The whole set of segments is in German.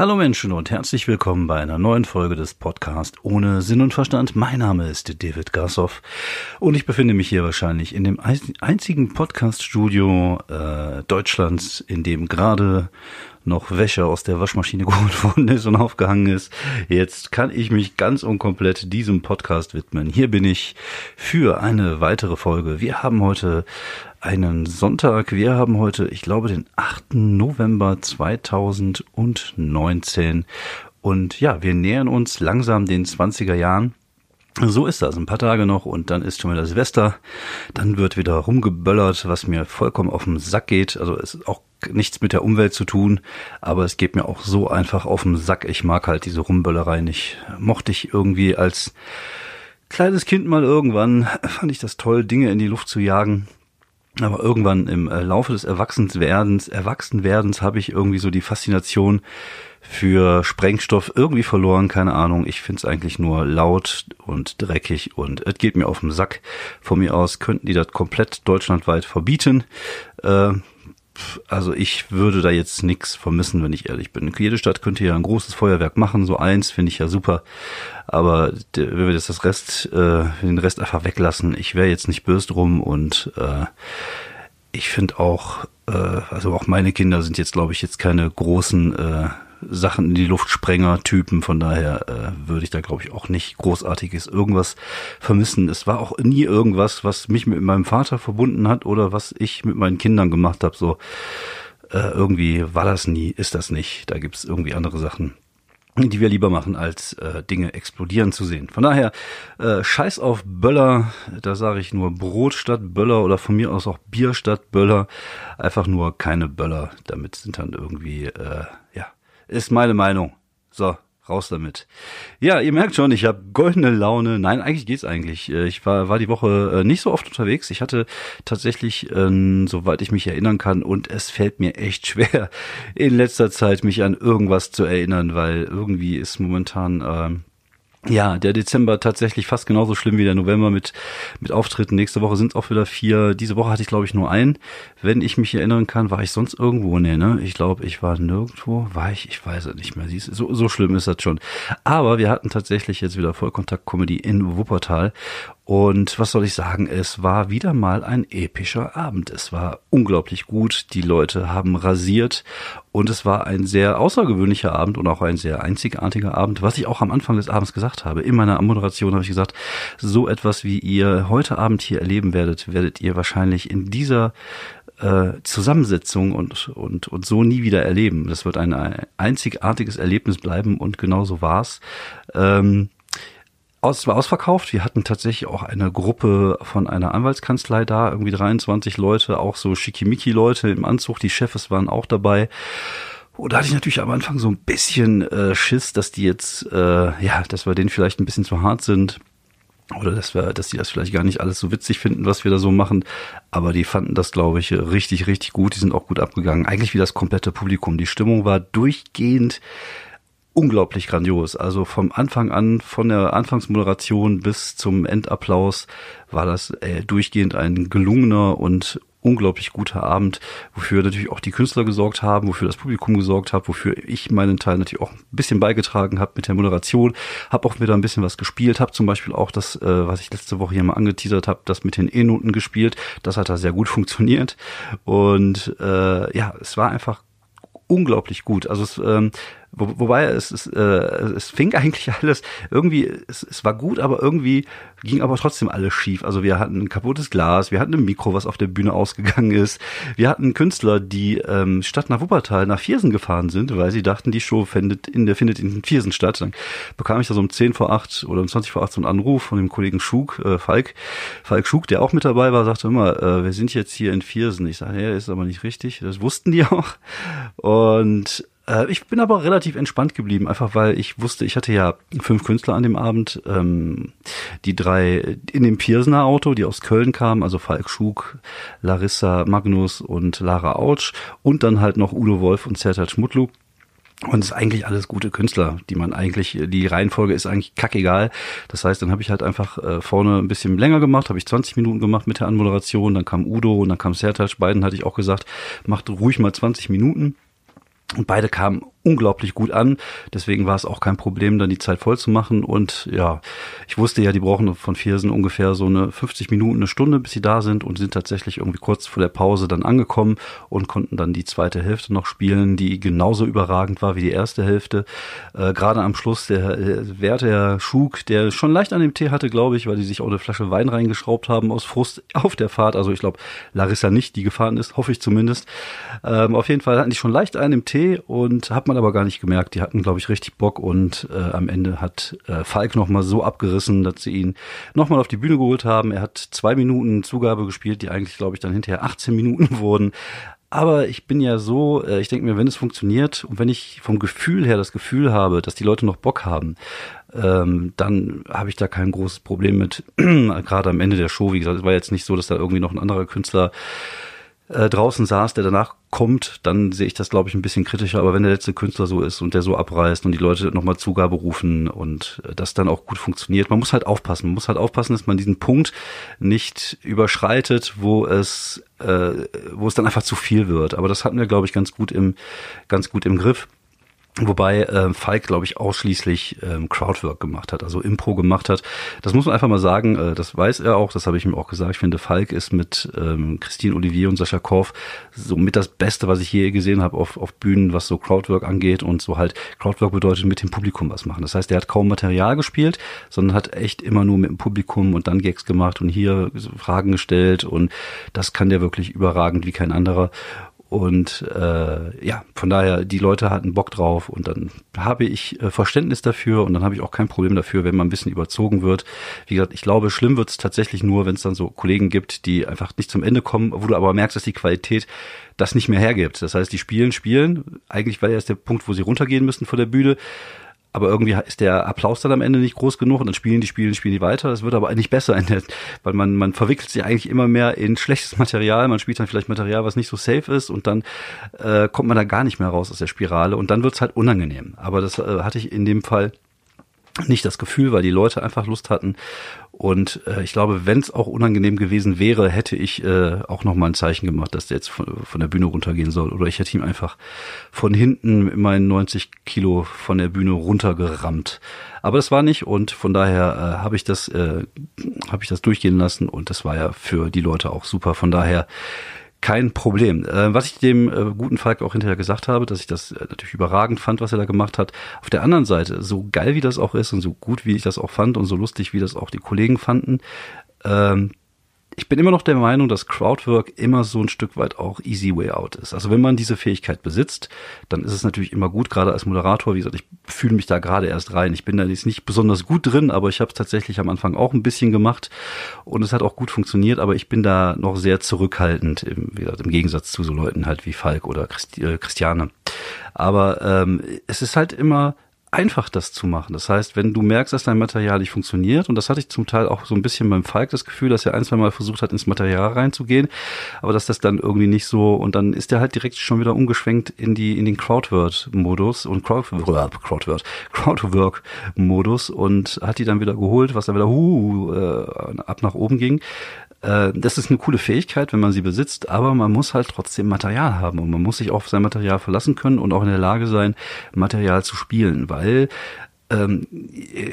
Hallo Menschen und herzlich willkommen bei einer neuen Folge des Podcasts ohne Sinn und Verstand. Mein Name ist David Gassoff und ich befinde mich hier wahrscheinlich in dem einzigen Podcast-Studio äh, Deutschlands, in dem gerade noch Wäsche aus der Waschmaschine geholt worden ist und aufgehangen ist. Jetzt kann ich mich ganz und komplett diesem Podcast widmen. Hier bin ich für eine weitere Folge. Wir haben heute einen Sonntag. Wir haben heute, ich glaube, den 8. November 2019. Und ja, wir nähern uns langsam den 20er Jahren. So ist das, ein paar Tage noch und dann ist schon wieder Silvester. Dann wird wieder rumgeböllert, was mir vollkommen auf den Sack geht. Also es ist auch nichts mit der Umwelt zu tun, aber es geht mir auch so einfach auf den Sack. Ich mag halt diese Rumböllerei nicht. Mochte ich irgendwie als kleines Kind mal irgendwann, fand ich das toll, Dinge in die Luft zu jagen. Aber irgendwann im äh, Laufe des Erwachsenwerdens, Erwachsenwerdens habe ich irgendwie so die Faszination für Sprengstoff irgendwie verloren, keine Ahnung. Ich find's eigentlich nur laut und dreckig und es geht mir auf den Sack. Von mir aus könnten die das komplett deutschlandweit verbieten. Äh, also ich würde da jetzt nichts vermissen, wenn ich ehrlich bin. Jede Stadt könnte ja ein großes Feuerwerk machen, so eins finde ich ja super. Aber wenn wir das, das Rest, äh, den Rest einfach weglassen, ich wäre jetzt nicht böse drum und äh, ich finde auch, äh, also auch meine Kinder sind jetzt, glaube ich, jetzt keine großen äh, Sachen in die Luftsprenger-Typen. Von daher äh, würde ich da, glaube ich, auch nicht großartiges irgendwas vermissen. Es war auch nie irgendwas, was mich mit meinem Vater verbunden hat oder was ich mit meinen Kindern gemacht habe. So äh, irgendwie war das nie, ist das nicht. Da gibt's irgendwie andere Sachen die wir lieber machen, als äh, Dinge explodieren zu sehen. Von daher, äh, scheiß auf Böller, da sage ich nur Brot statt Böller oder von mir aus auch Bier statt Böller. Einfach nur keine Böller. Damit sind dann irgendwie, äh, ja, ist meine Meinung. So, raus damit. Ja, ihr merkt schon, ich habe goldene Laune. Nein, eigentlich geht's eigentlich. Äh, ich war, war die Woche äh, nicht so oft unterwegs. Ich hatte tatsächlich, äh, soweit ich mich erinnern kann, und es fällt mir echt schwer, in letzter Zeit mich an irgendwas zu erinnern, weil irgendwie ist momentan ähm, ja, der Dezember tatsächlich fast genauso schlimm wie der November mit, mit Auftritten. Nächste Woche sind es auch wieder vier. Diese Woche hatte ich, glaube ich, nur einen. Wenn ich mich erinnern kann, war ich sonst irgendwo? Nee, ne? Ich glaube, ich war nirgendwo. War ich? Ich weiß es nicht mehr. Siehst, so, so schlimm ist das schon. Aber wir hatten tatsächlich jetzt wieder Vollkontakt-Comedy in Wuppertal. Und was soll ich sagen? Es war wieder mal ein epischer Abend. Es war unglaublich gut. Die Leute haben rasiert und es war ein sehr außergewöhnlicher Abend und auch ein sehr einzigartiger Abend, was ich auch am Anfang des Abends gesagt habe. In meiner Moderation habe ich gesagt, so etwas wie ihr heute Abend hier erleben werdet, werdet ihr wahrscheinlich in dieser äh, Zusammensetzung und, und, und so nie wieder erleben. Das wird ein einzigartiges Erlebnis bleiben und genau so war's. Ähm, aus, war ausverkauft. Wir hatten tatsächlich auch eine Gruppe von einer Anwaltskanzlei da, irgendwie 23 Leute, auch so Schickimicki-Leute im Anzug. Die Chefs waren auch dabei. Und da hatte ich natürlich am Anfang so ein bisschen äh, Schiss, dass die jetzt, äh, ja, dass wir denen vielleicht ein bisschen zu hart sind. Oder dass wir, dass die das vielleicht gar nicht alles so witzig finden, was wir da so machen. Aber die fanden das, glaube ich, richtig, richtig gut. Die sind auch gut abgegangen. Eigentlich wie das komplette Publikum. Die Stimmung war durchgehend unglaublich grandios. Also vom Anfang an, von der Anfangsmoderation bis zum Endapplaus war das äh, durchgehend ein gelungener und unglaublich guter Abend, wofür natürlich auch die Künstler gesorgt haben, wofür das Publikum gesorgt hat, wofür ich meinen Teil natürlich auch ein bisschen beigetragen habe mit der Moderation, habe auch wieder ein bisschen was gespielt, habe zum Beispiel auch das, äh, was ich letzte Woche hier mal angeteasert habe, das mit den E-Noten gespielt, das hat da sehr gut funktioniert und äh, ja, es war einfach unglaublich gut. Also es, ähm, wo, wobei es, es, äh, es fing eigentlich alles irgendwie, es, es war gut, aber irgendwie ging aber trotzdem alles schief. Also wir hatten ein kaputtes Glas, wir hatten ein Mikro, was auf der Bühne ausgegangen ist. Wir hatten Künstler, die ähm, statt nach Wuppertal nach Viersen gefahren sind, weil sie dachten, die Show findet in der findet in Viersen statt. Dann bekam ich da so um 10 vor 8 oder um 20 vor 8 so einen Anruf von dem Kollegen Schug, äh, Falk, Falk Schug, der auch mit dabei war, sagte immer, äh, wir sind jetzt hier in Viersen. Ich sage, ja, ist aber nicht richtig. Das wussten die auch. Und äh, ich bin aber relativ entspannt geblieben, einfach weil ich wusste, ich hatte ja fünf Künstler an dem Abend, ähm, die drei in dem Piersener Auto, die aus Köln kamen, also Falk Schug, Larissa Magnus und Lara Autsch und dann halt noch Udo Wolf und Sertat Schmutlu. Und es ist eigentlich alles gute Künstler, die man eigentlich, die Reihenfolge ist eigentlich kackegal. Das heißt, dann habe ich halt einfach äh, vorne ein bisschen länger gemacht, habe ich 20 Minuten gemacht mit der Anmoderation, dann kam Udo und dann kam Sertac, beiden hatte ich auch gesagt, macht ruhig mal 20 Minuten. Und beide kamen unglaublich gut an. Deswegen war es auch kein Problem, dann die Zeit voll zu machen. Und ja, ich wusste ja, die brauchen von Viersen ungefähr so eine 50 Minuten, eine Stunde, bis sie da sind und sind tatsächlich irgendwie kurz vor der Pause dann angekommen und konnten dann die zweite Hälfte noch spielen, die genauso überragend war wie die erste Hälfte. Äh, Gerade am Schluss der äh, Werther Schug, der schon leicht an dem Tee hatte, glaube ich, weil die sich auch eine Flasche Wein reingeschraubt haben aus Frust auf der Fahrt. Also ich glaube, Larissa nicht, die gefahren ist, hoffe ich zumindest. Ähm, auf jeden Fall hatten die schon leicht einen im Tee und hat man aber gar nicht gemerkt. Die hatten, glaube ich, richtig Bock und äh, am Ende hat äh, Falk nochmal so abgerissen, dass sie ihn nochmal auf die Bühne geholt haben. Er hat zwei Minuten Zugabe gespielt, die eigentlich, glaube ich, dann hinterher 18 Minuten wurden. Aber ich bin ja so, äh, ich denke mir, wenn es funktioniert und wenn ich vom Gefühl her das Gefühl habe, dass die Leute noch Bock haben, ähm, dann habe ich da kein großes Problem mit. Gerade am Ende der Show, wie gesagt, es war jetzt nicht so, dass da irgendwie noch ein anderer Künstler äh, draußen saß, der danach kommt, dann sehe ich das, glaube ich, ein bisschen kritischer. Aber wenn der letzte Künstler so ist und der so abreißt und die Leute nochmal Zugabe rufen und äh, das dann auch gut funktioniert, man muss halt aufpassen. Man muss halt aufpassen, dass man diesen Punkt nicht überschreitet, wo es, äh, wo es dann einfach zu viel wird. Aber das hatten wir, glaube ich, ganz gut im, ganz gut im Griff. Wobei äh, Falk, glaube ich, ausschließlich ähm, Crowdwork gemacht hat, also Impro gemacht hat. Das muss man einfach mal sagen, äh, das weiß er auch, das habe ich ihm auch gesagt. Ich finde, Falk ist mit ähm, Christine Olivier und Sascha Korf so mit das Beste, was ich je gesehen habe auf, auf Bühnen, was so Crowdwork angeht. Und so halt, Crowdwork bedeutet mit dem Publikum was machen. Das heißt, er hat kaum Material gespielt, sondern hat echt immer nur mit dem Publikum und dann Gags gemacht und hier Fragen gestellt. Und das kann der wirklich überragend wie kein anderer. Und äh, ja, von daher, die Leute hatten Bock drauf und dann habe ich äh, Verständnis dafür und dann habe ich auch kein Problem dafür, wenn man ein bisschen überzogen wird. Wie gesagt, ich glaube, schlimm wird es tatsächlich nur, wenn es dann so Kollegen gibt, die einfach nicht zum Ende kommen, wo du aber merkst, dass die Qualität das nicht mehr hergibt. Das heißt, die spielen, spielen. Eigentlich war ja erst der Punkt, wo sie runtergehen müssen vor der Bühne aber irgendwie ist der Applaus dann am Ende nicht groß genug und dann spielen die, spielen, spielen die weiter. Es wird aber nicht besser, in der, weil man, man verwickelt sich eigentlich immer mehr in schlechtes Material. Man spielt dann vielleicht Material, was nicht so safe ist und dann äh, kommt man da gar nicht mehr raus aus der Spirale und dann wird's halt unangenehm. Aber das äh, hatte ich in dem Fall nicht das Gefühl, weil die Leute einfach Lust hatten. Und äh, ich glaube, wenn es auch unangenehm gewesen wäre, hätte ich äh, auch noch mal ein Zeichen gemacht, dass der jetzt von, von der Bühne runtergehen soll. Oder ich hätte ihm einfach von hinten mit meinen 90 Kilo von der Bühne runtergerammt. Aber das war nicht und von daher äh, habe ich das äh, habe ich das durchgehen lassen und das war ja für die Leute auch super. Von daher kein Problem. Äh, was ich dem äh, guten Falk auch hinterher gesagt habe, dass ich das äh, natürlich überragend fand, was er da gemacht hat. Auf der anderen Seite, so geil wie das auch ist und so gut wie ich das auch fand und so lustig wie das auch die Kollegen fanden, ähm, ich bin immer noch der Meinung, dass Crowdwork immer so ein Stück weit auch easy way out ist. Also wenn man diese Fähigkeit besitzt, dann ist es natürlich immer gut, gerade als Moderator. Wie gesagt, ich fühle mich da gerade erst rein. Ich bin da jetzt nicht besonders gut drin, aber ich habe es tatsächlich am Anfang auch ein bisschen gemacht und es hat auch gut funktioniert, aber ich bin da noch sehr zurückhaltend, im, wie gesagt, im Gegensatz zu so Leuten halt wie Falk oder Christi äh, Christiane. Aber ähm, es ist halt immer einfach, das zu machen. Das heißt, wenn du merkst, dass dein Material nicht funktioniert, und das hatte ich zum Teil auch so ein bisschen beim Falk das Gefühl, dass er ein, zwei Mal versucht hat, ins Material reinzugehen, aber dass das dann irgendwie nicht so, und dann ist er halt direkt schon wieder umgeschwenkt in die, in den Crowdword-Modus und Crowdwork, Crowdword, Crowdwork-Modus und hat die dann wieder geholt, was dann wieder hu, äh, ab nach oben ging. Äh, das ist eine coole Fähigkeit, wenn man sie besitzt, aber man muss halt trotzdem Material haben und man muss sich auf sein Material verlassen können und auch in der Lage sein, Material zu spielen, weil ähm,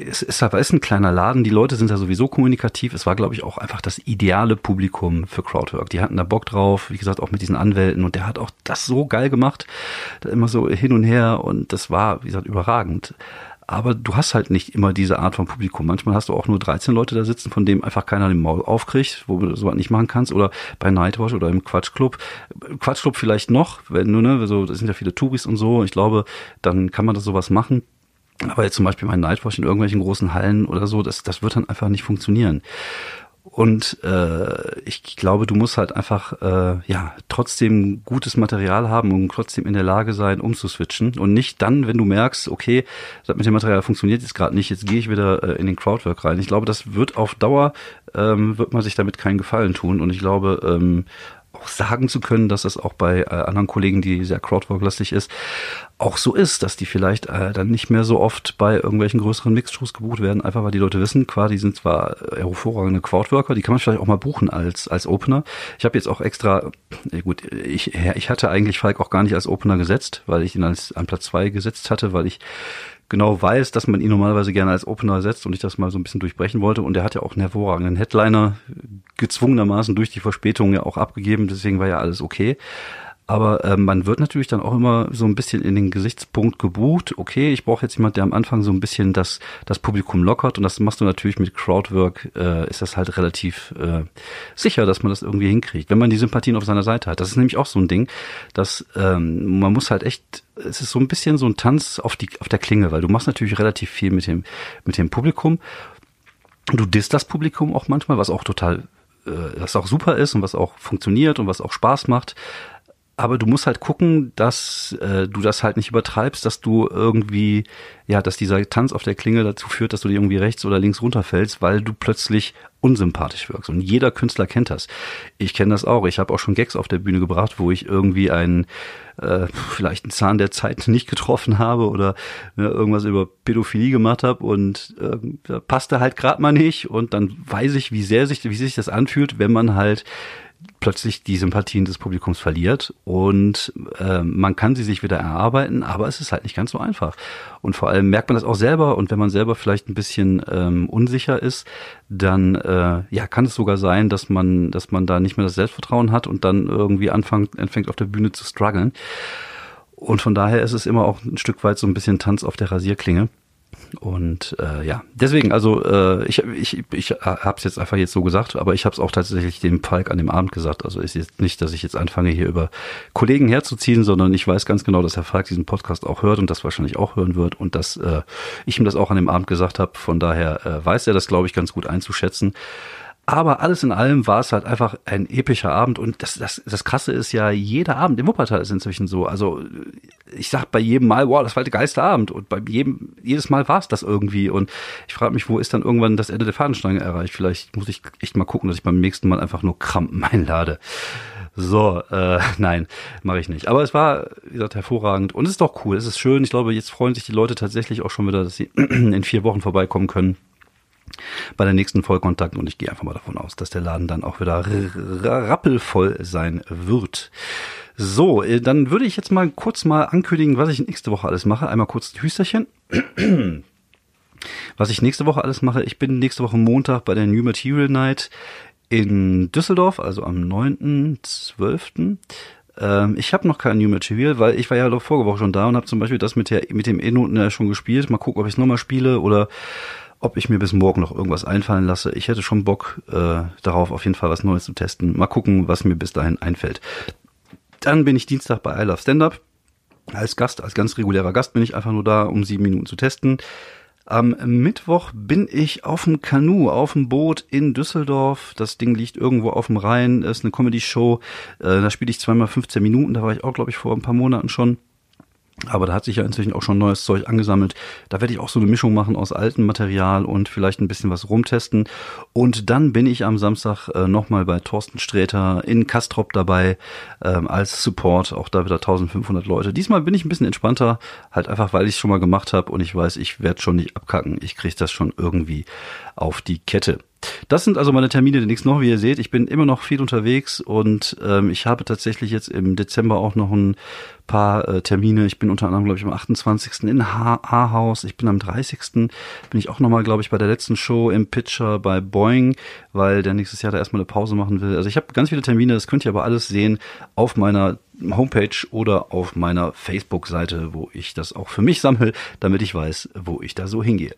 es ist aber ist ein kleiner Laden, die Leute sind ja sowieso kommunikativ. Es war, glaube ich, auch einfach das ideale Publikum für Crowdwork. Die hatten da Bock drauf, wie gesagt, auch mit diesen Anwälten und der hat auch das so geil gemacht, immer so hin und her und das war, wie gesagt, überragend. Aber du hast halt nicht immer diese Art von Publikum. Manchmal hast du auch nur 13 Leute da sitzen, von dem einfach keiner den Maul aufkriegt, wo du sowas nicht machen kannst. Oder bei Nightwatch oder im Quatschclub. Quatschclub vielleicht noch, wenn du, ne, so, das sind ja viele Touris und so. Ich glaube, dann kann man das sowas machen. Aber jetzt zum Beispiel mein Nightwatch in irgendwelchen großen Hallen oder so, das, das wird dann einfach nicht funktionieren. Und äh, ich glaube, du musst halt einfach äh, ja trotzdem gutes Material haben und trotzdem in der Lage sein, umzuswitchen. Und nicht dann, wenn du merkst, okay, das mit dem Material funktioniert jetzt gerade nicht, jetzt gehe ich wieder äh, in den Crowdwork rein. Ich glaube, das wird auf Dauer, ähm, wird man sich damit keinen Gefallen tun. Und ich glaube, ähm, auch sagen zu können, dass das auch bei äh, anderen Kollegen, die sehr Crowdwork-lastig ist, auch so ist, dass die vielleicht äh, dann nicht mehr so oft bei irgendwelchen größeren Mixed-Shows gebucht werden, einfach weil die Leute wissen, quasi die sind zwar hervorragende Crowdworker, die kann man vielleicht auch mal buchen als als Opener. Ich habe jetzt auch extra, äh, gut, ich, ich hatte eigentlich Falk auch gar nicht als Opener gesetzt, weil ich ihn als an Platz zwei gesetzt hatte, weil ich genau weiß, dass man ihn normalerweise gerne als Opener setzt und ich das mal so ein bisschen durchbrechen wollte. Und er hat ja auch einen hervorragenden Headliner gezwungenermaßen durch die Verspätung ja auch abgegeben, deswegen war ja alles okay. Aber äh, man wird natürlich dann auch immer so ein bisschen in den Gesichtspunkt gebucht. Okay, ich brauche jetzt jemand, der am Anfang so ein bisschen das, das Publikum lockert. Und das machst du natürlich mit Crowdwork, äh, ist das halt relativ äh, sicher, dass man das irgendwie hinkriegt, wenn man die Sympathien auf seiner Seite hat. Das ist nämlich auch so ein Ding, dass ähm, man muss halt echt, es ist so ein bisschen so ein Tanz auf, die, auf der Klinge, weil du machst natürlich relativ viel mit dem, mit dem Publikum. Du disst das Publikum auch manchmal, was auch total äh, was auch super ist und was auch funktioniert und was auch Spaß macht aber du musst halt gucken, dass äh, du das halt nicht übertreibst, dass du irgendwie, ja, dass dieser Tanz auf der Klinge dazu führt, dass du dir irgendwie rechts oder links runterfällst, weil du plötzlich unsympathisch wirkst. Und jeder Künstler kennt das. Ich kenne das auch. Ich habe auch schon Gags auf der Bühne gebracht, wo ich irgendwie einen äh, vielleicht einen Zahn der Zeit nicht getroffen habe oder ne, irgendwas über Pädophilie gemacht habe und äh, passte halt gerade mal nicht. Und dann weiß ich, wie sehr sich, wie sich das anfühlt, wenn man halt plötzlich die Sympathien des Publikums verliert und äh, man kann sie sich wieder erarbeiten, aber es ist halt nicht ganz so einfach. Und vor allem merkt man das auch selber und wenn man selber vielleicht ein bisschen ähm, unsicher ist, dann äh, ja kann es sogar sein, dass man, dass man da nicht mehr das Selbstvertrauen hat und dann irgendwie anfängt, anfängt auf der Bühne zu strugglen. Und von daher ist es immer auch ein Stück weit so ein bisschen Tanz auf der Rasierklinge. Und äh, ja, deswegen, also äh, ich, ich, ich habe es jetzt einfach jetzt so gesagt, aber ich habe es auch tatsächlich dem Falk an dem Abend gesagt. Also ist jetzt nicht, dass ich jetzt anfange, hier über Kollegen herzuziehen, sondern ich weiß ganz genau, dass Herr Falk diesen Podcast auch hört und das wahrscheinlich auch hören wird und dass äh, ich ihm das auch an dem Abend gesagt habe. Von daher äh, weiß er das, glaube ich, ganz gut einzuschätzen. Aber alles in allem war es halt einfach ein epischer Abend und das, das, das Krasse ist ja, jeder Abend im Wuppertal ist inzwischen so. Also ich sag bei jedem Mal, wow, das war der geilste Abend und bei jedem, jedes Mal war es das irgendwie und ich frage mich, wo ist dann irgendwann das Ende der Fahnenstange erreicht? Vielleicht muss ich echt mal gucken, dass ich beim nächsten Mal einfach nur Krampen einlade. So, äh, nein, mache ich nicht. Aber es war, wie gesagt, hervorragend und es ist doch cool, es ist schön. Ich glaube, jetzt freuen sich die Leute tatsächlich auch schon wieder, dass sie in vier Wochen vorbeikommen können bei der nächsten Vollkontakt und ich gehe einfach mal davon aus, dass der Laden dann auch wieder rappelvoll sein wird. So, äh, dann würde ich jetzt mal kurz mal ankündigen, was ich nächste Woche alles mache. Einmal kurz ein Hüsterchen. Was ich nächste Woche alles mache, ich bin nächste Woche Montag bei der New Material Night in Düsseldorf, also am 9.12. Ähm, ich habe noch kein New Material, weil ich war ja vorige Woche schon da und habe zum Beispiel das mit, der, mit dem E-Noten schon gespielt. Mal gucken, ob ich es nochmal spiele oder ob ich mir bis morgen noch irgendwas einfallen lasse. Ich hätte schon Bock äh, darauf, auf jeden Fall was Neues zu testen. Mal gucken, was mir bis dahin einfällt. Dann bin ich Dienstag bei I Love Stand Up. Als Gast, als ganz regulärer Gast bin ich einfach nur da, um sieben Minuten zu testen. Am Mittwoch bin ich auf dem Kanu, auf dem Boot in Düsseldorf. Das Ding liegt irgendwo auf dem Rhein. Das ist eine Comedy-Show. Äh, da spiele ich zweimal 15 Minuten. Da war ich auch, glaube ich, vor ein paar Monaten schon. Aber da hat sich ja inzwischen auch schon neues Zeug angesammelt. Da werde ich auch so eine Mischung machen aus altem Material und vielleicht ein bisschen was rumtesten. Und dann bin ich am Samstag äh, nochmal bei Thorsten Sträter in Kastrop dabei ähm, als Support. Auch da wieder 1500 Leute. Diesmal bin ich ein bisschen entspannter, halt einfach, weil ich es schon mal gemacht habe und ich weiß, ich werde schon nicht abkacken. Ich kriege das schon irgendwie auf die Kette. Das sind also meine Termine der nächsten Woche. Wie ihr seht, ich bin immer noch viel unterwegs und ähm, ich habe tatsächlich jetzt im Dezember auch noch ein paar äh, Termine. Ich bin unter anderem, glaube ich, am 28. in Haarhaus. Ich bin am 30. bin ich auch nochmal, glaube ich, bei der letzten Show im Pitcher bei Boeing, weil der nächstes Jahr da erstmal eine Pause machen will. Also ich habe ganz viele Termine, das könnt ihr aber alles sehen auf meiner Homepage oder auf meiner Facebook-Seite, wo ich das auch für mich sammle, damit ich weiß, wo ich da so hingehe.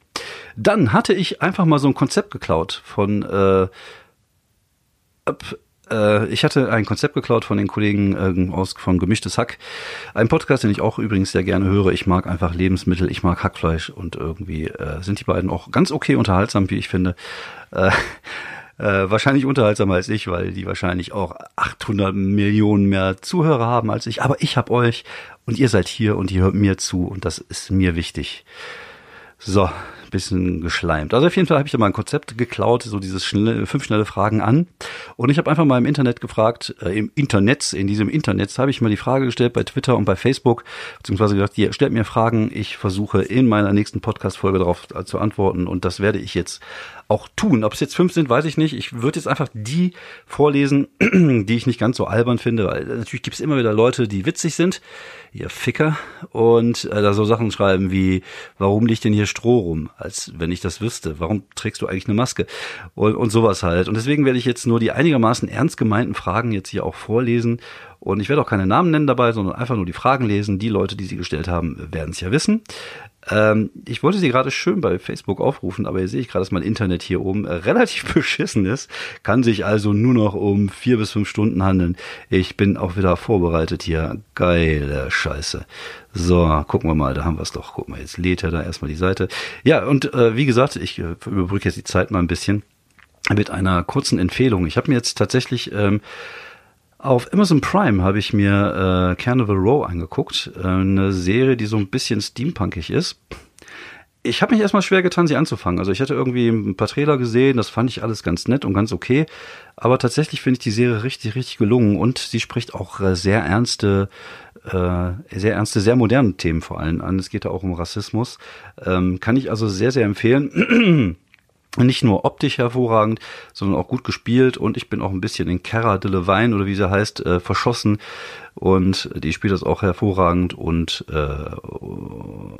Dann hatte ich einfach mal so ein Konzept geklaut von äh, äh, ich hatte ein Konzept geklaut von den Kollegen äh, aus von Gemischtes Hack. Ein Podcast, den ich auch übrigens sehr gerne höre. Ich mag einfach Lebensmittel, ich mag Hackfleisch und irgendwie äh, sind die beiden auch ganz okay unterhaltsam, wie ich finde. Äh, äh, wahrscheinlich unterhaltsamer als ich, weil die wahrscheinlich auch 800 Millionen mehr Zuhörer haben als ich. Aber ich hab euch und ihr seid hier und ihr hört mir zu und das ist mir wichtig. So, bisschen geschleimt. Also auf jeden Fall habe ich da mal ein Konzept geklaut, so dieses schnelle, fünf schnelle Fragen an. Und ich habe einfach mal im Internet gefragt, äh, im Internet, in diesem Internet habe ich mal die Frage gestellt bei Twitter und bei Facebook, beziehungsweise gesagt, ihr stellt mir Fragen, ich versuche in meiner nächsten Podcast-Folge darauf zu antworten und das werde ich jetzt auch tun. Ob es jetzt fünf sind, weiß ich nicht. Ich würde jetzt einfach die vorlesen, die ich nicht ganz so albern finde, weil natürlich gibt es immer wieder Leute, die witzig sind, ihr Ficker, und äh, da so Sachen schreiben wie, warum liegt denn hier Stroh rum? Als wenn ich das wüsste. Warum trägst du eigentlich eine Maske? Und, und sowas halt. Und deswegen werde ich jetzt nur die einigermaßen ernst gemeinten Fragen jetzt hier auch vorlesen. Und ich werde auch keine Namen nennen dabei, sondern einfach nur die Fragen lesen. Die Leute, die sie gestellt haben, werden es ja wissen. Ähm, ich wollte sie gerade schön bei Facebook aufrufen, aber hier sehe ich gerade, dass mein Internet hier oben äh, relativ beschissen ist. Kann sich also nur noch um vier bis fünf Stunden handeln. Ich bin auch wieder vorbereitet hier. Geile Scheiße. So, gucken wir mal, da haben wir es doch. Guck mal, jetzt lädt er da erstmal die Seite. Ja, und äh, wie gesagt, ich äh, überbrücke jetzt die Zeit mal ein bisschen mit einer kurzen Empfehlung. Ich habe mir jetzt tatsächlich ähm, auf Amazon Prime habe ich mir äh, Carnival Row angeguckt, äh, eine Serie, die so ein bisschen steampunkig ist. Ich habe mich erstmal schwer getan, sie anzufangen. Also ich hatte irgendwie ein paar Trailer gesehen, das fand ich alles ganz nett und ganz okay. Aber tatsächlich finde ich die Serie richtig, richtig gelungen und sie spricht auch äh, sehr ernste, äh, sehr ernste, sehr moderne Themen vor allem an. Es geht da auch um Rassismus. Ähm, kann ich also sehr, sehr empfehlen. Nicht nur optisch hervorragend, sondern auch gut gespielt und ich bin auch ein bisschen in Cara Delevingne oder wie sie heißt äh, verschossen und die spielt das auch hervorragend und äh,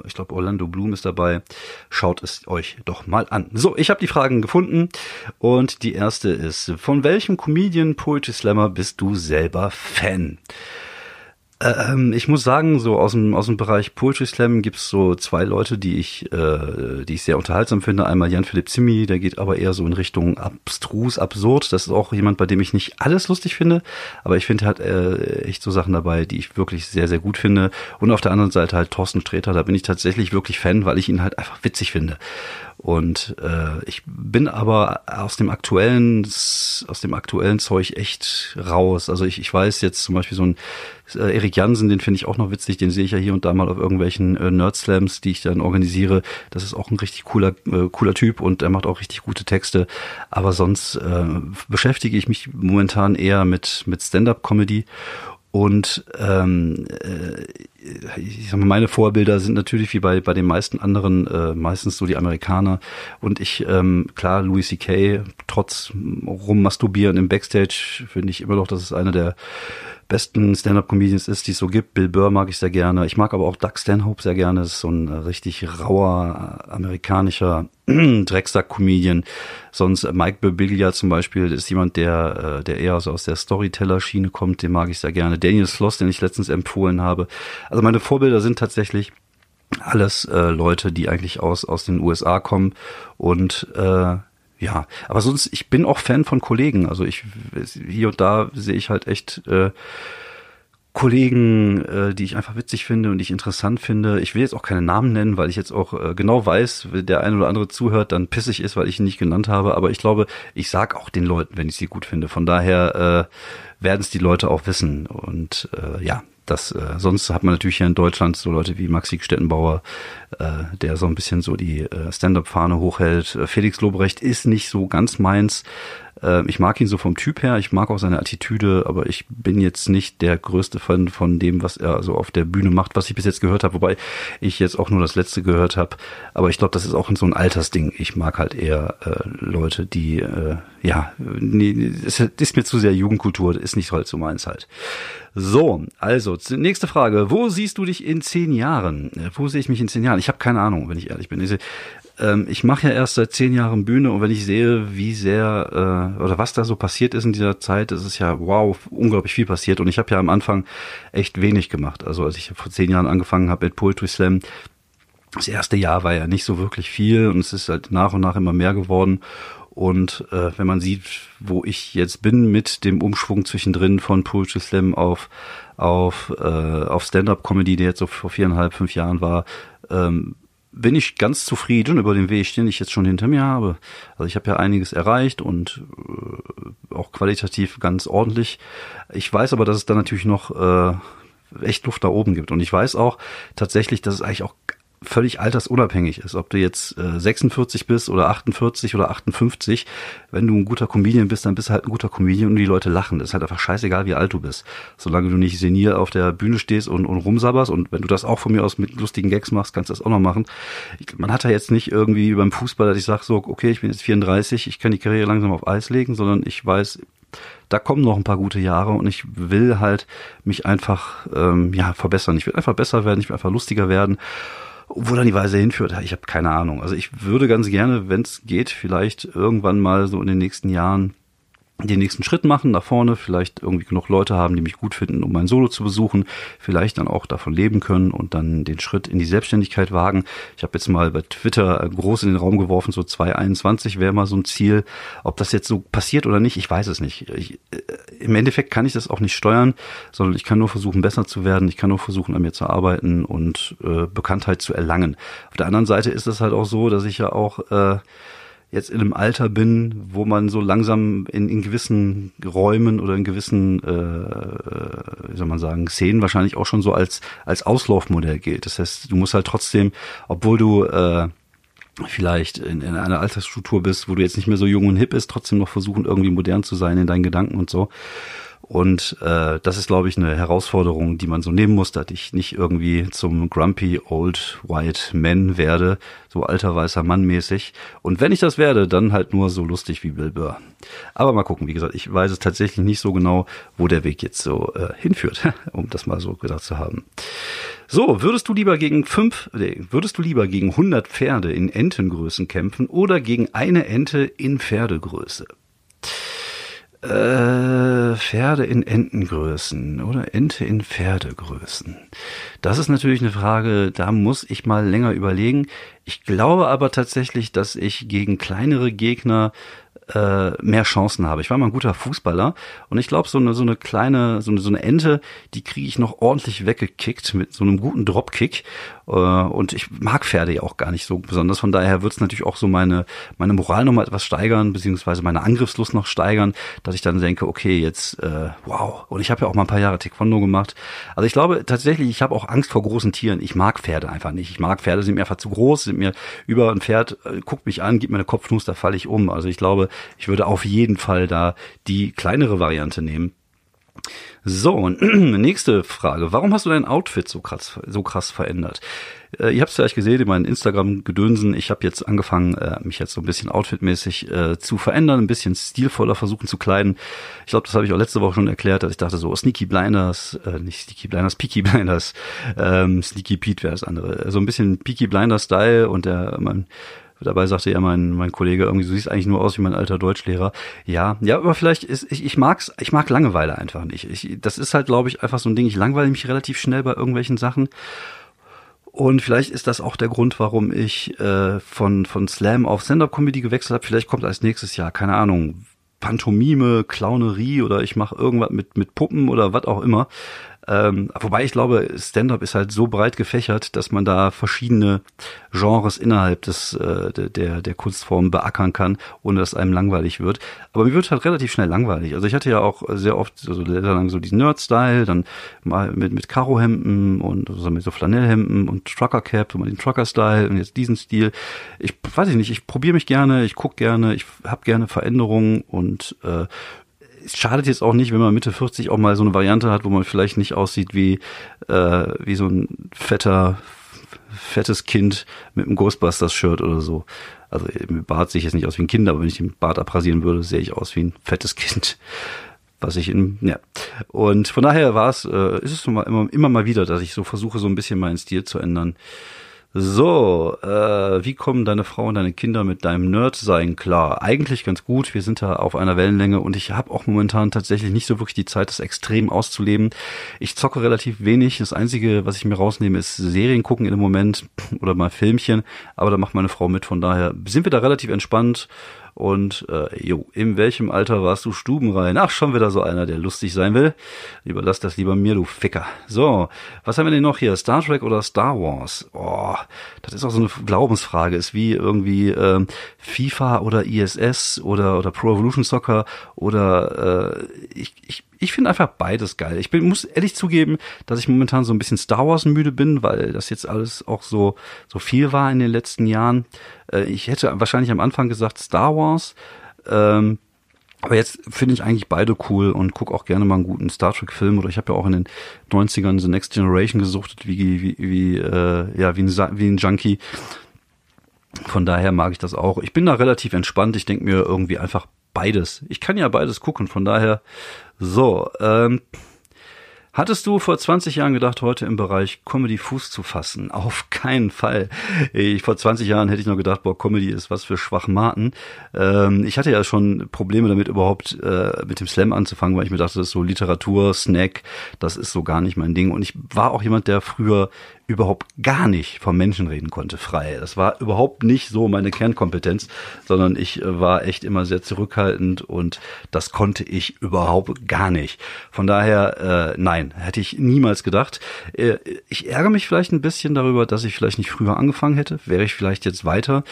ich glaube Orlando Bloom ist dabei. Schaut es euch doch mal an. So, ich habe die Fragen gefunden und die erste ist: Von welchem Comedian Poetry Slammer bist du selber Fan? Ähm, ich muss sagen, so aus dem, aus dem Bereich Poetry Slam gibt's so zwei Leute, die ich, äh, die ich sehr unterhaltsam finde. Einmal Jan-Philipp Zimmi, der geht aber eher so in Richtung abstrus, absurd. Das ist auch jemand, bei dem ich nicht alles lustig finde, aber ich finde halt äh, echt so Sachen dabei, die ich wirklich sehr, sehr gut finde. Und auf der anderen Seite halt Thorsten Sträter, da bin ich tatsächlich wirklich Fan, weil ich ihn halt einfach witzig finde. Und äh, ich bin aber aus dem aktuellen, aus dem aktuellen Zeug echt raus. Also ich, ich weiß jetzt zum Beispiel so ein äh, Erik Jansen, den finde ich auch noch witzig, den sehe ich ja hier und da mal auf irgendwelchen äh, Nerd-Slams, die ich dann organisiere. Das ist auch ein richtig cooler, äh, cooler Typ und er macht auch richtig gute Texte. Aber sonst äh, beschäftige ich mich momentan eher mit, mit Stand-up-Comedy und ähm, äh, ich sag mal, meine Vorbilder sind natürlich wie bei, bei den meisten anderen äh, meistens so die Amerikaner. Und ich, ähm, klar, Louis C.K., trotz rummasturbieren im Backstage, finde ich immer noch, dass es einer der besten Stand-Up-Comedians ist, die es so gibt. Bill Burr mag ich sehr gerne. Ich mag aber auch Doug Stanhope sehr gerne. Das ist so ein richtig rauer amerikanischer Drecksack-Comedian. Sonst Mike Birbiglia zum Beispiel ist jemand, der, äh, der eher so aus der Storyteller-Schiene kommt. Den mag ich sehr gerne. Daniel Sloss, den ich letztens empfohlen habe. Also meine Vorbilder sind tatsächlich alles äh, Leute, die eigentlich aus, aus den USA kommen und äh, ja, aber sonst, ich bin auch Fan von Kollegen. Also ich hier und da sehe ich halt echt äh, Kollegen, äh, die ich einfach witzig finde und die ich interessant finde. Ich will jetzt auch keine Namen nennen, weil ich jetzt auch äh, genau weiß, wenn der eine oder andere zuhört, dann pissig ist, weil ich ihn nicht genannt habe. Aber ich glaube, ich sag auch den Leuten, wenn ich sie gut finde. Von daher äh, werden es die Leute auch wissen. Und äh, ja, das, äh, sonst hat man natürlich hier in Deutschland so Leute wie Maxi Stettenbauer, äh, der so ein bisschen so die äh, Stand-up-Fahne hochhält. Äh, Felix Lobrecht ist nicht so ganz meins. Äh, ich mag ihn so vom Typ her, ich mag auch seine Attitüde, aber ich bin jetzt nicht der größte Fan von dem, was er so auf der Bühne macht, was ich bis jetzt gehört habe, wobei ich jetzt auch nur das letzte gehört habe. Aber ich glaube, das ist auch so ein Altersding. Ich mag halt eher äh, Leute, die, äh, ja, nee, es ist mir zu sehr Jugendkultur, ist nicht halt so meins halt. So, also, nächste Frage. Wo siehst du dich in zehn Jahren? Äh, wo sehe ich mich in zehn Jahren? Ich habe keine Ahnung, wenn ich ehrlich bin. Ich, ähm, ich mache ja erst seit zehn Jahren Bühne und wenn ich sehe, wie sehr äh, oder was da so passiert ist in dieser Zeit, ist es ja wow, unglaublich viel passiert. Und ich habe ja am Anfang echt wenig gemacht. Also als ich vor zehn Jahren angefangen habe mit Poetry Slam, das erste Jahr war ja nicht so wirklich viel und es ist halt nach und nach immer mehr geworden. Und äh, wenn man sieht, wo ich jetzt bin mit dem Umschwung zwischendrin von Poetry Slam auf auf äh, auf Stand-up-Comedy, der jetzt so vor viereinhalb, fünf Jahren war, ähm, bin ich ganz zufrieden über den Weg, den ich jetzt schon hinter mir habe. Also ich habe ja einiges erreicht und äh, auch qualitativ ganz ordentlich. Ich weiß aber, dass es da natürlich noch äh, echt Luft da oben gibt. Und ich weiß auch tatsächlich, dass es eigentlich auch völlig altersunabhängig ist. Ob du jetzt äh, 46 bist oder 48 oder 58, wenn du ein guter Comedian bist, dann bist du halt ein guter Comedian und die Leute lachen. Das ist halt einfach scheißegal, wie alt du bist. Solange du nicht senil auf der Bühne stehst und, und rumsabberst und wenn du das auch von mir aus mit lustigen Gags machst, kannst du das auch noch machen. Ich, man hat ja jetzt nicht irgendwie beim Fußball, dass ich sage so, okay, ich bin jetzt 34, ich kann die Karriere langsam auf Eis legen, sondern ich weiß, da kommen noch ein paar gute Jahre und ich will halt mich einfach ähm, ja verbessern. Ich will einfach besser werden, ich will einfach lustiger werden wo dann die Weise hinführt, ich habe keine Ahnung. Also ich würde ganz gerne, wenn es geht, vielleicht irgendwann mal so in den nächsten Jahren den nächsten Schritt machen nach vorne, vielleicht irgendwie genug Leute haben, die mich gut finden, um mein Solo zu besuchen, vielleicht dann auch davon leben können und dann den Schritt in die Selbstständigkeit wagen. Ich habe jetzt mal bei Twitter groß in den Raum geworfen, so 2021 wäre mal so ein Ziel. Ob das jetzt so passiert oder nicht, ich weiß es nicht. Ich, äh, Im Endeffekt kann ich das auch nicht steuern, sondern ich kann nur versuchen, besser zu werden. Ich kann nur versuchen, an mir zu arbeiten und äh, Bekanntheit zu erlangen. Auf der anderen Seite ist es halt auch so, dass ich ja auch äh, jetzt in einem Alter bin, wo man so langsam in, in gewissen Räumen oder in gewissen, äh, wie soll man sagen, Szenen wahrscheinlich auch schon so als, als Auslaufmodell gilt. Das heißt, du musst halt trotzdem, obwohl du äh, vielleicht in, in einer Altersstruktur bist, wo du jetzt nicht mehr so jung und hip bist, trotzdem noch versuchen, irgendwie modern zu sein in deinen Gedanken und so. Und äh, das ist, glaube ich, eine Herausforderung, die man so nehmen muss, dass ich nicht irgendwie zum grumpy old white man werde, so alter weißer Mann mäßig. Und wenn ich das werde, dann halt nur so lustig wie Bill Burr. Aber mal gucken, wie gesagt, ich weiß es tatsächlich nicht so genau, wo der Weg jetzt so äh, hinführt, um das mal so gedacht zu haben. So, würdest du lieber gegen fünf, nee, würdest du lieber gegen 100 Pferde in Entengrößen kämpfen oder gegen eine Ente in Pferdegröße? Äh, Pferde in Entengrößen oder Ente in Pferdegrößen. Das ist natürlich eine Frage, da muss ich mal länger überlegen. Ich glaube aber tatsächlich, dass ich gegen kleinere Gegner äh, mehr Chancen habe. Ich war mal ein guter Fußballer und ich glaube, so eine, so eine kleine, so eine, so eine Ente, die kriege ich noch ordentlich weggekickt mit so einem guten Dropkick. Äh, und ich mag Pferde ja auch gar nicht so besonders. Von daher wird es natürlich auch so meine, meine Moral nochmal etwas steigern, beziehungsweise meine Angriffslust noch steigern, dass ich dann denke, okay, jetzt, äh, wow. Und ich habe ja auch mal ein paar Jahre Taekwondo gemacht. Also ich glaube tatsächlich, ich habe auch Angst vor großen Tieren. Ich mag Pferde einfach nicht. Ich mag Pferde, sind mir einfach zu groß, sind mir über ein Pferd, äh, guckt mich an, gibt mir eine Kopfnuss, da falle ich um. Also ich glaube, ich würde auf jeden Fall da die kleinere Variante nehmen. So, und nächste Frage. Warum hast du dein Outfit so krass, so krass verändert? Äh, ihr habt es vielleicht gesehen in meinen Instagram-Gedönsen. Ich habe jetzt angefangen, äh, mich jetzt so ein bisschen outfitmäßig äh, zu verändern, ein bisschen stilvoller versuchen zu kleiden. Ich glaube, das habe ich auch letzte Woche schon erklärt, dass ich dachte so, Sneaky Blinders, äh, nicht Sneaky Blinders, Peaky Blinders, ähm, Sneaky Pete wäre das andere. So ein bisschen Peaky Blinders-Style und der, mein, Dabei sagte ja mein, mein Kollege irgendwie, du siehst eigentlich nur aus wie mein alter Deutschlehrer. Ja, ja, aber vielleicht ist, ich, ich mag's, ich mag Langeweile einfach nicht. Ich, das ist halt, glaube ich, einfach so ein Ding. Ich langweile mich relativ schnell bei irgendwelchen Sachen. Und vielleicht ist das auch der Grund, warum ich äh, von, von Slam auf Stand-Up-Comedy gewechselt habe. Vielleicht kommt als nächstes Jahr, keine Ahnung, Pantomime, Clownerie oder ich mache irgendwas mit, mit Puppen oder was auch immer. Ähm, wobei ich glaube, Stand-up ist halt so breit gefächert, dass man da verschiedene Genres innerhalb des äh, der der Kunstform beackern kann, ohne dass einem langweilig wird. Aber mir wird halt relativ schnell langweilig. Also ich hatte ja auch sehr oft so lang so diesen Nerd-Style, dann mal mit mit Karo-Hemden und so mit so Flanellhemden und Trucker-Cap, mal den Trucker-Style und jetzt diesen Stil. Ich weiß ich nicht, ich probiere mich gerne, ich guck gerne, ich habe gerne Veränderungen und äh, es schadet jetzt auch nicht, wenn man Mitte 40 auch mal so eine Variante hat, wo man vielleicht nicht aussieht wie, äh, wie so ein fetter, fettes Kind mit einem Ghostbusters-Shirt oder so. Also im Bart sehe ich jetzt nicht aus wie ein Kind, aber wenn ich den Bart abrasieren würde, sehe ich aus wie ein fettes Kind. Was ich in, ja. Und von daher war es, äh, ist es immer, immer mal wieder, dass ich so versuche, so ein bisschen meinen Stil zu ändern. So, äh, wie kommen deine Frau und deine Kinder mit deinem Nerd-Sein klar? Eigentlich ganz gut. Wir sind da auf einer Wellenlänge und ich habe auch momentan tatsächlich nicht so wirklich die Zeit, das extrem auszuleben. Ich zocke relativ wenig. Das Einzige, was ich mir rausnehme, ist Serien gucken in dem Moment oder mal Filmchen. Aber da macht meine Frau mit. Von daher sind wir da relativ entspannt. Und äh, jo, in welchem Alter warst du stubenrein? Ach, schon wieder so einer, der lustig sein will. Lieber lass das lieber mir, du Ficker. So, was haben wir denn noch hier? Star Trek oder Star Wars? Oh, das ist auch so eine Glaubensfrage. Ist wie irgendwie äh, FIFA oder ISS oder oder Pro Evolution Soccer oder äh, ich, ich ich finde einfach beides geil. Ich bin, muss ehrlich zugeben, dass ich momentan so ein bisschen Star Wars müde bin, weil das jetzt alles auch so, so viel war in den letzten Jahren. Äh, ich hätte wahrscheinlich am Anfang gesagt Star Wars. Ähm, aber jetzt finde ich eigentlich beide cool und gucke auch gerne mal einen guten Star Trek Film oder ich habe ja auch in den 90ern The Next Generation gesuchtet, wie, wie, wie, äh, ja, wie ein, wie ein Junkie. Von daher mag ich das auch. Ich bin da relativ entspannt. Ich denke mir irgendwie einfach beides. Ich kann ja beides gucken, von daher so. Ähm, Hattest du vor 20 Jahren gedacht, heute im Bereich Comedy Fuß zu fassen? Auf keinen Fall. Ich, vor 20 Jahren hätte ich noch gedacht, boah, Comedy ist was für Schwachmaten. Ähm, ich hatte ja schon Probleme damit, überhaupt äh, mit dem Slam anzufangen, weil ich mir dachte, das ist so Literatur, Snack, das ist so gar nicht mein Ding. Und ich war auch jemand, der früher überhaupt gar nicht vom Menschen reden konnte, frei. Das war überhaupt nicht so meine Kernkompetenz, sondern ich äh, war echt immer sehr zurückhaltend und das konnte ich überhaupt gar nicht. Von daher, äh, nein, hätte ich niemals gedacht. Äh, ich ärgere mich vielleicht ein bisschen darüber, dass ich vielleicht nicht früher angefangen hätte. Wäre ich vielleicht jetzt weiter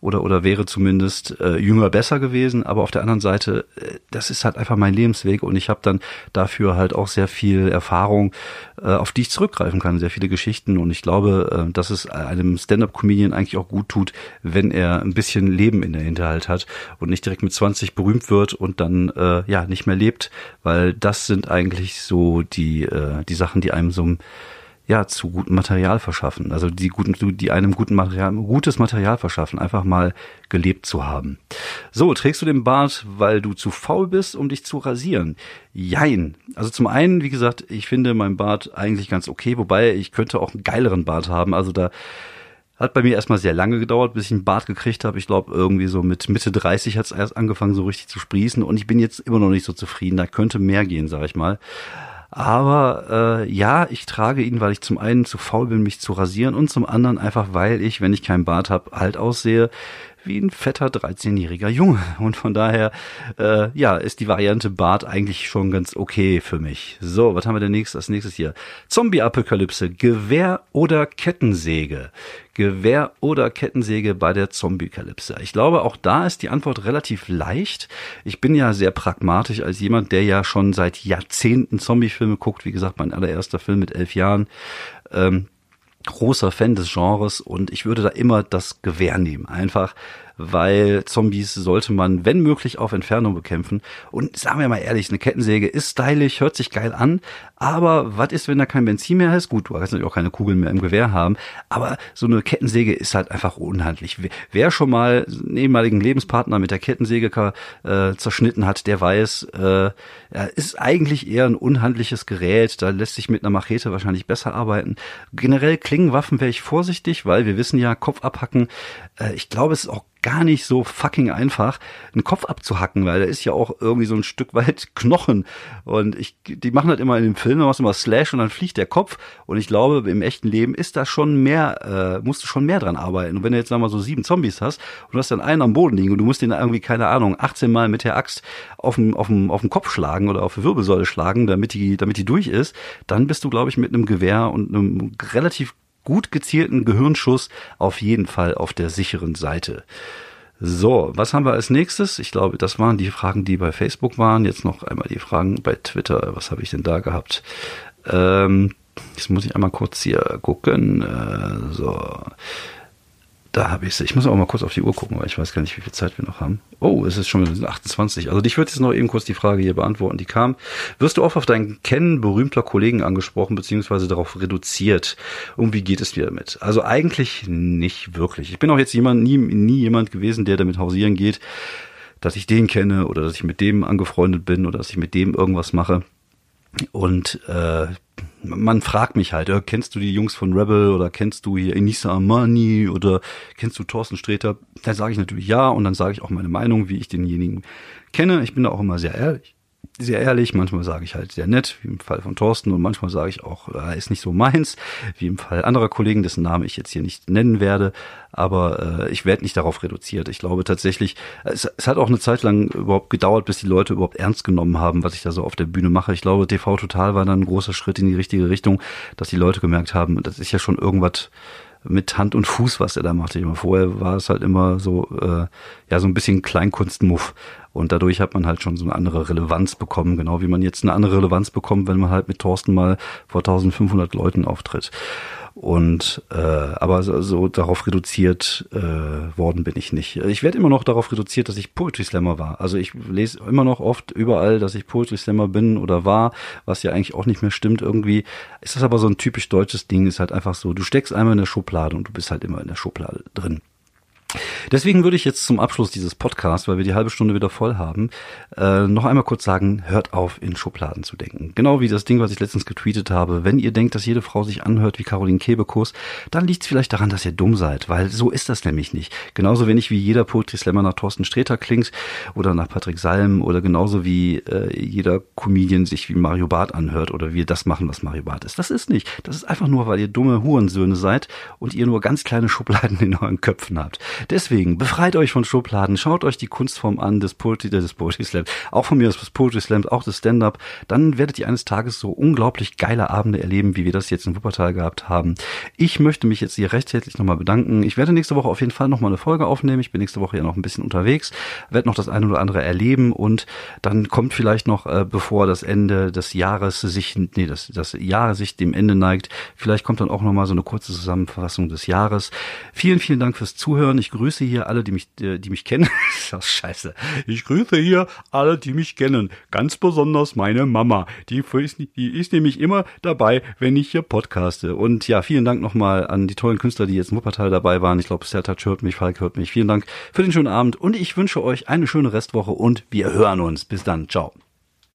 oder, oder wäre zumindest äh, jünger besser gewesen. Aber auf der anderen Seite, äh, das ist halt einfach mein Lebensweg und ich habe dann dafür halt auch sehr viel Erfahrung, äh, auf die ich zurückgreifen kann, sehr viele Geschichten. Und ich glaube, äh, dass es einem Stand-up-Comedian eigentlich auch gut tut, wenn er ein bisschen Leben in der Hinterhalt hat und nicht direkt mit 20 berühmt wird und dann äh, ja nicht mehr lebt, weil das sind eigentlich so die, äh, die Sachen, die einem so ja, zu gutem Material verschaffen. Also die guten, die einem guten Material, gutes Material verschaffen, einfach mal gelebt zu haben. So, trägst du den Bart, weil du zu faul bist, um dich zu rasieren? Jein. Also zum einen, wie gesagt, ich finde mein Bart eigentlich ganz okay, wobei ich könnte auch einen geileren Bart haben. Also da hat bei mir erstmal sehr lange gedauert, bis ich einen Bart gekriegt habe. Ich glaube, irgendwie so mit Mitte 30 hat es erst angefangen, so richtig zu sprießen. Und ich bin jetzt immer noch nicht so zufrieden. Da könnte mehr gehen, sag ich mal. Aber äh, ja, ich trage ihn, weil ich zum einen zu faul bin, mich zu rasieren und zum anderen einfach, weil ich, wenn ich keinen Bart habe, halt aussehe wie ein fetter 13-jähriger Junge. Und von daher, äh, ja, ist die Variante Bart eigentlich schon ganz okay für mich. So, was haben wir denn nächstes, als nächstes hier? Zombie-Apokalypse, Gewehr oder Kettensäge? Gewehr oder Kettensäge bei der Zombie-Kalypse? Ich glaube, auch da ist die Antwort relativ leicht. Ich bin ja sehr pragmatisch als jemand, der ja schon seit Jahrzehnten Zombie-Filme guckt. Wie gesagt, mein allererster Film mit elf Jahren. Ähm, großer Fan des Genres und ich würde da immer das Gewehr nehmen. Einfach, weil Zombies sollte man, wenn möglich, auf Entfernung bekämpfen. Und sagen wir mal ehrlich, eine Kettensäge ist stylisch, hört sich geil an, aber was ist, wenn da kein Benzin mehr ist? Gut, du kannst natürlich auch keine Kugeln mehr im Gewehr haben, aber so eine Kettensäge ist halt einfach unhandlich. Wer schon mal einen ehemaligen Lebenspartner mit der Kettensäge äh, zerschnitten hat, der weiß, äh, ist eigentlich eher ein unhandliches Gerät, da lässt sich mit einer Machete wahrscheinlich besser arbeiten. Generell Klingenwaffen wäre ich vorsichtig, weil wir wissen ja, Kopf abhacken, äh, ich glaube, es ist auch gar nicht so fucking einfach, einen Kopf abzuhacken, weil da ist ja auch irgendwie so ein Stück weit Knochen. Und ich, die machen halt immer in dem Film, da machst du immer Slash und dann fliegt der Kopf. Und ich glaube, im echten Leben ist da schon mehr, äh, musst du schon mehr dran arbeiten. Und wenn du jetzt, sagen wir mal, so sieben Zombies hast und du hast dann einen am Boden liegen und du musst den irgendwie, keine Ahnung, 18 Mal mit der Axt auf dem, auf dem, auf dem Kopf schlagen oder auf die Wirbelsäule schlagen, damit die, damit die durch ist, dann bist du, glaube ich, mit einem Gewehr und einem relativ gut gezielten Gehirnschuss auf jeden Fall auf der sicheren Seite. So, was haben wir als nächstes? Ich glaube, das waren die Fragen, die bei Facebook waren. Jetzt noch einmal die Fragen bei Twitter. Was habe ich denn da gehabt? Ähm, jetzt muss ich einmal kurz hier gucken. Äh, so. Da habe ich es. Ich muss auch mal kurz auf die Uhr gucken, weil ich weiß gar nicht, wie viel Zeit wir noch haben. Oh, es ist schon 28. Also ich würde jetzt noch eben kurz die Frage hier beantworten, die kam. Wirst du oft auf dein Kennen berühmter Kollegen angesprochen, beziehungsweise darauf reduziert? Und wie geht es dir damit? Also eigentlich nicht wirklich. Ich bin auch jetzt jemand, nie, nie jemand gewesen, der damit hausieren geht, dass ich den kenne oder dass ich mit dem angefreundet bin oder dass ich mit dem irgendwas mache. Und äh, man fragt mich halt, äh, kennst du die Jungs von Rebel oder kennst du hier Enisa Amani oder kennst du Thorsten Sträter? Dann sage ich natürlich ja und dann sage ich auch meine Meinung, wie ich denjenigen kenne. Ich bin da auch immer sehr ehrlich sehr ehrlich, manchmal sage ich halt sehr nett, wie im Fall von Thorsten, und manchmal sage ich auch, äh, ist nicht so meins, wie im Fall anderer Kollegen, dessen Namen ich jetzt hier nicht nennen werde, aber äh, ich werde nicht darauf reduziert. Ich glaube tatsächlich, es, es hat auch eine Zeit lang überhaupt gedauert, bis die Leute überhaupt ernst genommen haben, was ich da so auf der Bühne mache. Ich glaube, TV Total war dann ein großer Schritt in die richtige Richtung, dass die Leute gemerkt haben, das ist ja schon irgendwas mit Hand und Fuß, was er da machte. Vorher war es halt immer so, äh, ja, so ein bisschen Kleinkunstmuff. Und dadurch hat man halt schon so eine andere Relevanz bekommen, genau wie man jetzt eine andere Relevanz bekommt, wenn man halt mit Thorsten mal vor 1500 Leuten auftritt. Und äh, aber so, so darauf reduziert äh, worden bin ich nicht. Ich werde immer noch darauf reduziert, dass ich Poetry Slammer war. Also ich lese immer noch oft überall, dass ich Poetry Slammer bin oder war, was ja eigentlich auch nicht mehr stimmt. Irgendwie ist das aber so ein typisch deutsches Ding, ist halt einfach so, du steckst einmal in der Schublade und du bist halt immer in der Schublade drin. Deswegen würde ich jetzt zum Abschluss dieses Podcasts, weil wir die halbe Stunde wieder voll haben, äh, noch einmal kurz sagen, hört auf, in Schubladen zu denken. Genau wie das Ding, was ich letztens getweetet habe. Wenn ihr denkt, dass jede Frau sich anhört wie Caroline Kebekus, dann liegt es vielleicht daran, dass ihr dumm seid, weil so ist das nämlich nicht. Genauso wenig wie jeder Poetry Slammer nach Thorsten Sträter klingt oder nach Patrick Salm oder genauso wie äh, jeder Comedian sich wie Mario Barth anhört oder wir das machen, was Mario Barth ist. Das ist nicht. Das ist einfach nur, weil ihr dumme Hurensöhne seid und ihr nur ganz kleine Schubladen in euren Köpfen habt. Deswegen befreit euch von Schubladen, schaut euch die Kunstform an des Poetry, des Poetry Slams, auch von mir des Poetry Slams, auch des Stand-Up. Dann werdet ihr eines Tages so unglaublich geile Abende erleben, wie wir das jetzt in Wuppertal gehabt haben. Ich möchte mich jetzt hier recht herzlich nochmal bedanken. Ich werde nächste Woche auf jeden Fall nochmal eine Folge aufnehmen. Ich bin nächste Woche ja noch ein bisschen unterwegs, werde noch das eine oder andere erleben und dann kommt vielleicht noch, äh, bevor das Ende des Jahres sich, nee, das, das Jahr sich dem Ende neigt, vielleicht kommt dann auch nochmal so eine kurze Zusammenfassung des Jahres. Vielen, vielen Dank fürs Zuhören. Ich grüße hier alle, die mich, äh, die mich kennen. das scheiße. Ich grüße hier alle, die mich kennen. Ganz besonders meine Mama. Die ist, die ist nämlich immer dabei, wenn ich hier podcaste. Und ja, vielen Dank nochmal an die tollen Künstler, die jetzt in Wuppertal dabei waren. Ich glaube, Sertac hört mich, Falk hört mich. Vielen Dank für den schönen Abend und ich wünsche euch eine schöne Restwoche und wir hören uns. Bis dann. Ciao.